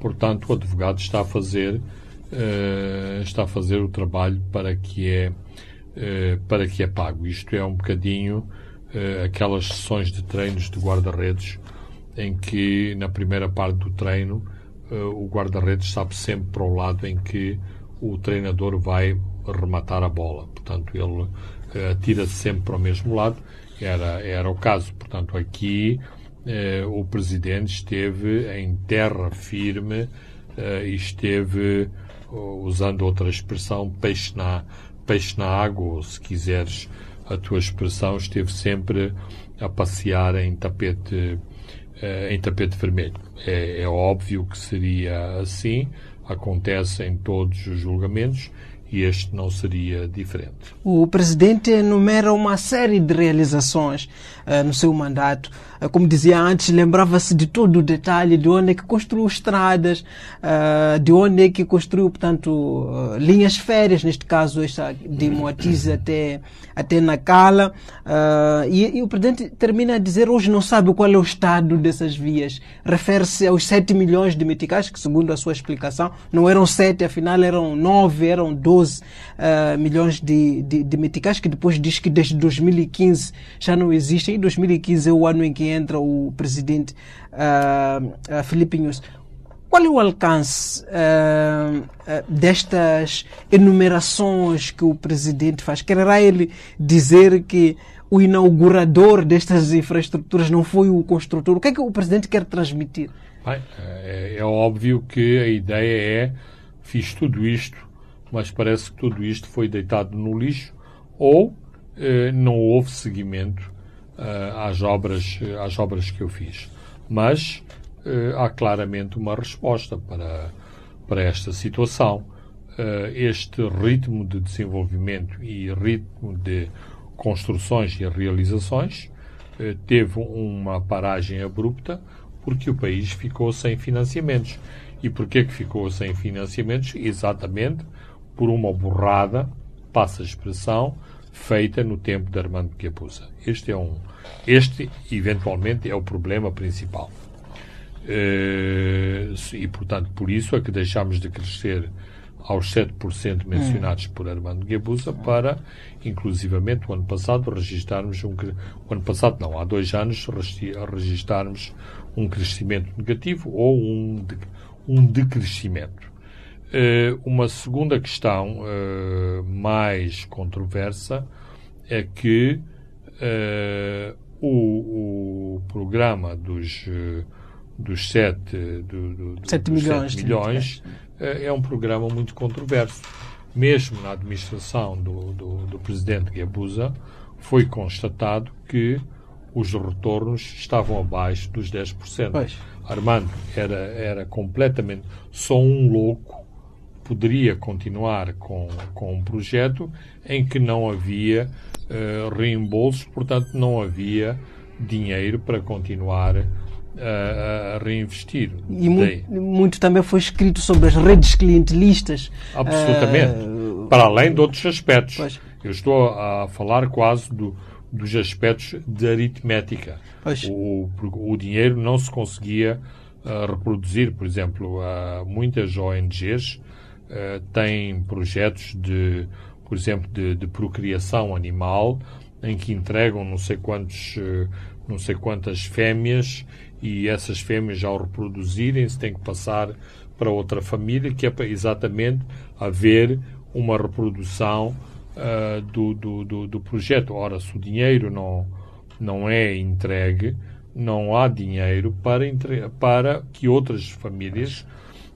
Portanto, o advogado está a fazer, uh, está a fazer o trabalho para que é, uh, para que é pago. Isto é um bocadinho aquelas sessões de treinos de guarda-redes em que na primeira parte do treino uh, o guarda-redes sabe sempre para o lado em que o treinador vai rematar a bola. Portanto, ele uh, atira-se sempre para o mesmo lado. Era, era o caso. Portanto, aqui uh, o presidente esteve em terra firme e esteve, usando outra expressão, peixe na, peixe na água, ou se quiseres a tua expressão, esteve sempre a passear em tapete eh, em tapete vermelho. É, é óbvio que seria assim, acontece em todos os julgamentos e este não seria diferente. O presidente enumera uma série de realizações uh, no seu mandato. Uh, como dizia antes, lembrava-se de todo o detalhe de onde é que construiu estradas, uh, de onde é que construiu, portanto, linhas férias, neste caso esta de Moatize até, até Nacala. E, e, o presidente termina a dizer hoje não sabe qual é o estado dessas vias. Refere-se aos 7 milhões de meticais, que segundo a sua explicação, não eram 7, afinal eram 9, eram 12 milhões de, de, de meticais, que depois diz que desde 2015 já não existem em 2015 é o ano em que entra o presidente uh, uh, Felipe Nunes. Qual é o alcance uh, uh, destas enumerações que o presidente faz? Quererá ele dizer que o inaugurador destas infraestruturas não foi o construtor? O que é que o presidente quer transmitir? Bem, é, é óbvio que a ideia é fiz tudo isto, mas parece que tudo isto foi deitado no lixo ou eh, não houve seguimento uh, às, obras, às obras que eu fiz. Mas uh, há claramente uma resposta para, para esta situação. Este ritmo de desenvolvimento e ritmo de construções e realizações teve uma paragem abrupta porque o país ficou sem financiamentos. E porquê que ficou sem financiamentos? Exatamente por uma borrada, passa a expressão, feita no tempo de Armando Guebuza. Este é um, este eventualmente é o problema principal. Eh, e, portanto, por isso é que deixámos de crescer aos 7% mencionados por Armando Guebuza para, inclusivamente, o ano passado registarmos um... O ano passado, não, há dois anos, registarmos um crescimento negativo ou um, um decrescimento. Uh, uma segunda questão uh, mais controversa é que uh, o, o, programa dos, dos 7, do, do, 7 milhões, 7 milhões é um programa muito controverso. Mesmo na administração do, do, do presidente Guebuza, foi constatado que os retornos estavam abaixo dos 10%. Pois. Armando era, era completamente. Só um louco poderia continuar com, com um projeto em que não havia uh, reembolsos, portanto, não havia dinheiro para continuar a, a reinvestir. E muito, muito, também foi escrito sobre as redes clientelistas. Absolutamente. Uh, para além de outros aspectos. Pois. Eu estou a falar quase do, dos aspectos de aritmética. O, o, dinheiro não se conseguia uh, reproduzir. Por exemplo, uh, muitas ONGs uh, têm projetos de, por exemplo, de, de, procriação animal em que entregam não sei quantos, uh, não sei quantas fêmeas e essas fêmeas ao reproduzirem-se têm que passar para outra família que é para exatamente haver uma reprodução uh, do, do, do, do, projeto. Ora, se o dinheiro não, não é entregue, não há dinheiro para, entre, para que outras famílias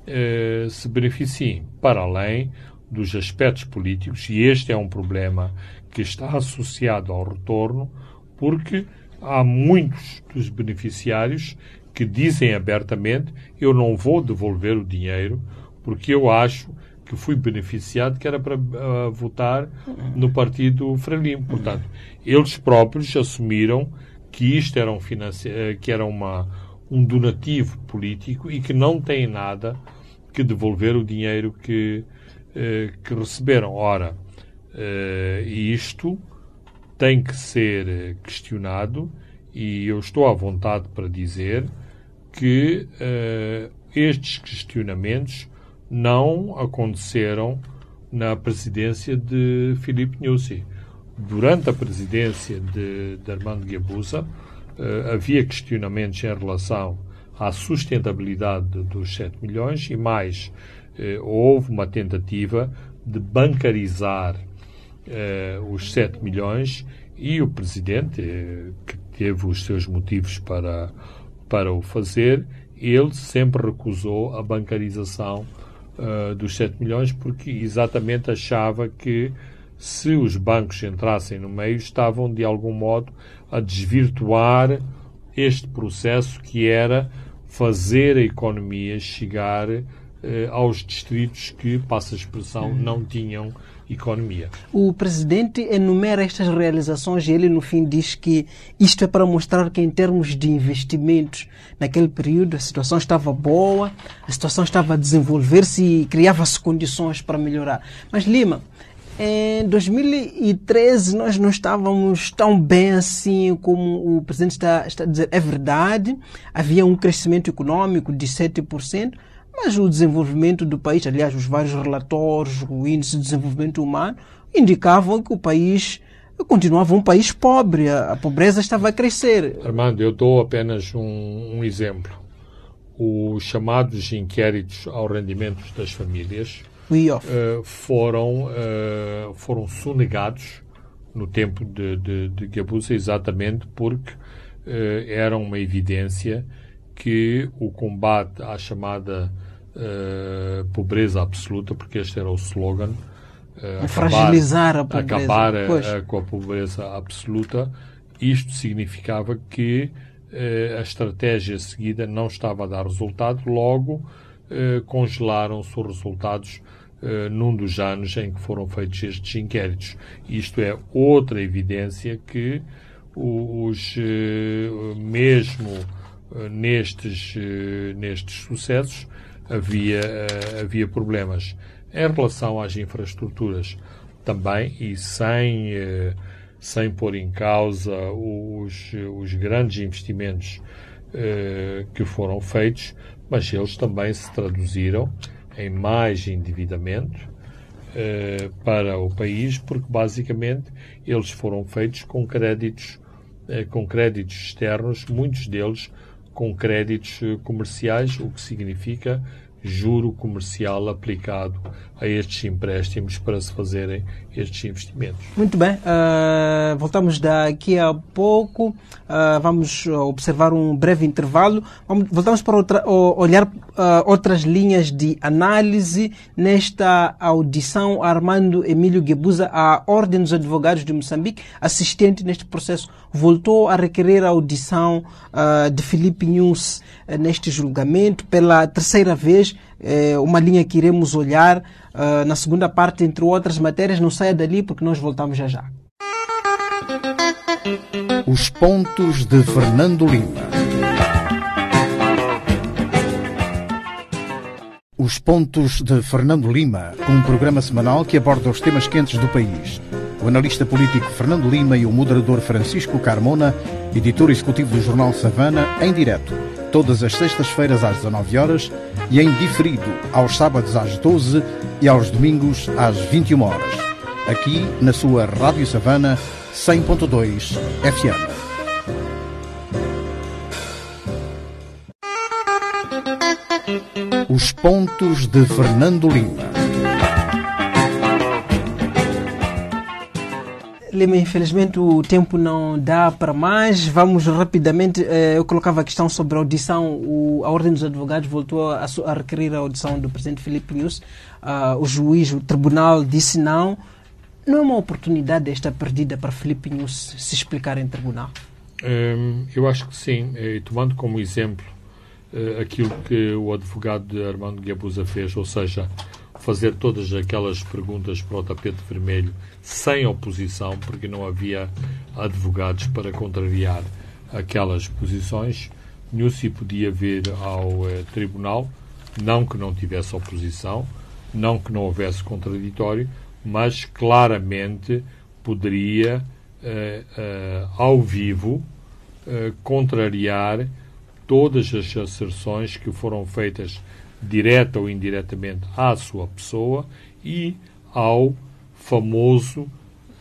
uh, se beneficiem, para além dos aspectos políticos, e este é um problema que está associado ao retorno, porque há muitos dos beneficiários que dizem abertamente: eu não vou devolver o dinheiro porque eu acho que fui beneficiado, que era para uh, votar no partido Frelimo. Portanto, eles próprios assumiram que isto era um, eh, que era uma, um donativo político e que não têm nada que devolver o dinheiro que, uh, que receberam. Ora, uh, isto tem que ser questionado e eu estou à vontade para dizer que estes questionamentos não aconteceram na presidência de Filipe Nyusi. Durante a presidência de, de Armando uh, havia questionamentos em relação à sustentabilidade dos 7 milhões e mais, uh, houve uma tentativa de bancarizar uh, os 7 milhões e o presidente, que teve os seus motivos para, para o fazer, ele sempre recusou a bancarização uh, dos 7 milhões, porque exatamente achava que se os bancos entrassem no meio, estavam de algum modo a desvirtuar este processo que era fazer a economia chegar uh, aos distritos que, passa a expressão, uhum. não tinham economia. O presidente enumera estas realizações e ele, no fim, diz que isto é para mostrar que, em termos de investimentos, naquele período a situação estava boa, a situação estava a desenvolver-se e criava-se condições para melhorar. Mas, Lima, em 2013 nós não estávamos tão bem assim como o presidente está, está a dizer. É verdade, havia um crescimento econômico de 7%, mas o desenvolvimento do país, aliás, os vários relatórios, o índice de desenvolvimento humano, indicavam que o país continuava um país pobre, a, pobreza estava a crescer. Armando, eu dou apenas um, um exemplo. Os chamados inquéritos ao rendimento das famílias uh, foram, uh, foram sonegados no tempo de, de, de Gabusa exatamente porque uh, era uma evidência que o combate à chamada uh, pobreza absoluta, porque este era o slogan. Uh, acabar, fragilizar a pobreza. Acabar uh, com a pobreza absoluta. Isto significava que a estratégia seguida não estava a dar resultado, logo eh, congelaram-se os resultados eh, num dos anos em que foram feitos estes inquéritos. Isto é outra evidência que os, eh, mesmo eh, nestes, nestes sucessos havia, havia problemas. Em relação às infraestruturas, também, e sem, sem pôr em causa os, os grandes investimentos que foram feitos, mas eles também se traduziram em mais endividamento eh, para o país, porque basicamente eles foram feitos com créditos, eh, com créditos externos, muitos deles com créditos eh, comerciais, o que significa juro comercial aplicado a estes empréstimos para se fazerem estes investimentos. Muito bem, uh, voltamos daqui a pouco, uh, vamos observar um breve intervalo, vamos, voltamos para outra, olhar uh, outras linhas de análise. Nesta audição Armando Emílio Guebuza, a Ordem dos Advogados de Moçambique, assistente neste processo, voltou a requerer a audição de Felipe Nunes neste julgamento. Pela terceira vez, uma linha que iremos olhar uh, na segunda parte, entre outras matérias. Não saia dali porque nós voltamos já já. Os pontos de Fernando Lima. Os pontos de Fernando Lima, um programa semanal que aborda os temas quentes do país. O analista político Fernando Lima e o moderador Francisco Carmona, editor executivo do jornal Savana, em direto, todas as sextas-feiras às 19 horas e em diferido aos sábados às 12 e aos domingos às 21 horas. Aqui na sua Rádio Savana 100.2 FM. Os pontos de Fernando Lima. Lima, infelizmente o tempo não dá para mais. Vamos rapidamente. Eh, eu colocava a questão sobre a audição. A Ordem dos Advogados voltou a, requerer a audição do presidente Filipe Nunes. Uh, o juiz, o tribunal, disse não. Não é uma oportunidade esta perdida para Filipe Nunes se explicar em tribunal? Hum, eu acho que sim. Tomando como exemplo uh, aquilo que o advogado Armando Guebuza fez, ou seja, fazer todas aquelas perguntas para o tapete vermelho sem oposição, porque não havia advogados para contrariar aquelas posições. Nussi podia vir ao eh, tribunal, não que não tivesse oposição, não que não houvesse contraditório, mas claramente poderia, eh, eh, ao vivo, eh, contrariar todas as asserções que foram feitas direta ou indiretamente à sua pessoa e ao famoso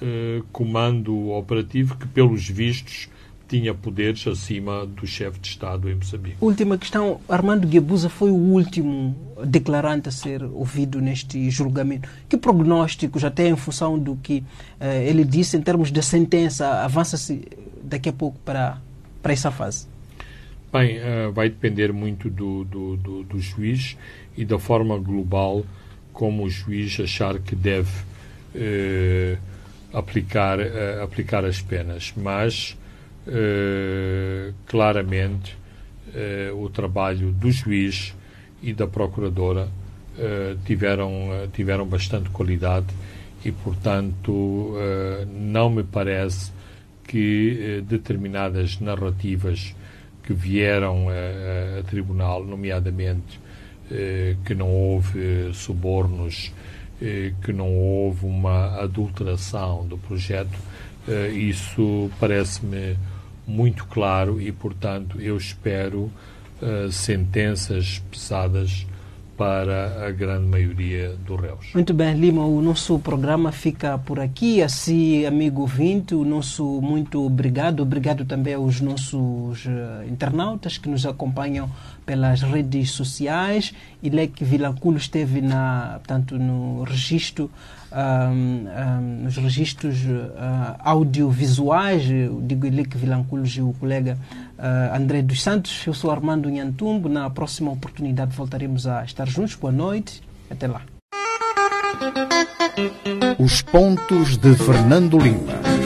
eh, comando operativo que, pelos vistos, tinha poderes acima do chefe de Estado em Moçambique. Última questão. Armando Guebuza foi o último declarante a ser ouvido neste julgamento. Que prognósticos, até em função do que eh, ele disse em termos de sentença, avança-se daqui a pouco para, para essa fase? Bem, uh, vai depender muito do, do, do, do, juiz e da forma global como o juiz achar que deve uh, aplicar, uh, aplicar as penas. Mas, claramente, o trabalho do juiz e da procuradora tiveram, tiveram bastante qualidade e, portanto, não me parece que determinadas narrativas que vieram a, a tribunal, nomeadamente eh, que não houve subornos, eh, que não houve uma adulteração do projeto, eh, isso parece-me muito claro e, portanto, eu espero eh, sentenças pesadas para a grande maioria dos réus. Muito bem, Lima, o nosso programa fica por aqui. Assim, amigo ouvinte, o nosso muito obrigado. Obrigado também aos nossos internautas que nos acompanham pelas redes sociais. Ilek Vilanculo esteve na, portanto, no registro um, um, nos registros uh, audiovisuais, digo Ilek Vilanculo e o colega uh, André dos Santos. Eu sou Armando Nhantumbo. Na próxima oportunidade voltaremos a estar juntos. Boa noite. Até lá. Os pontos de Fernando Lima.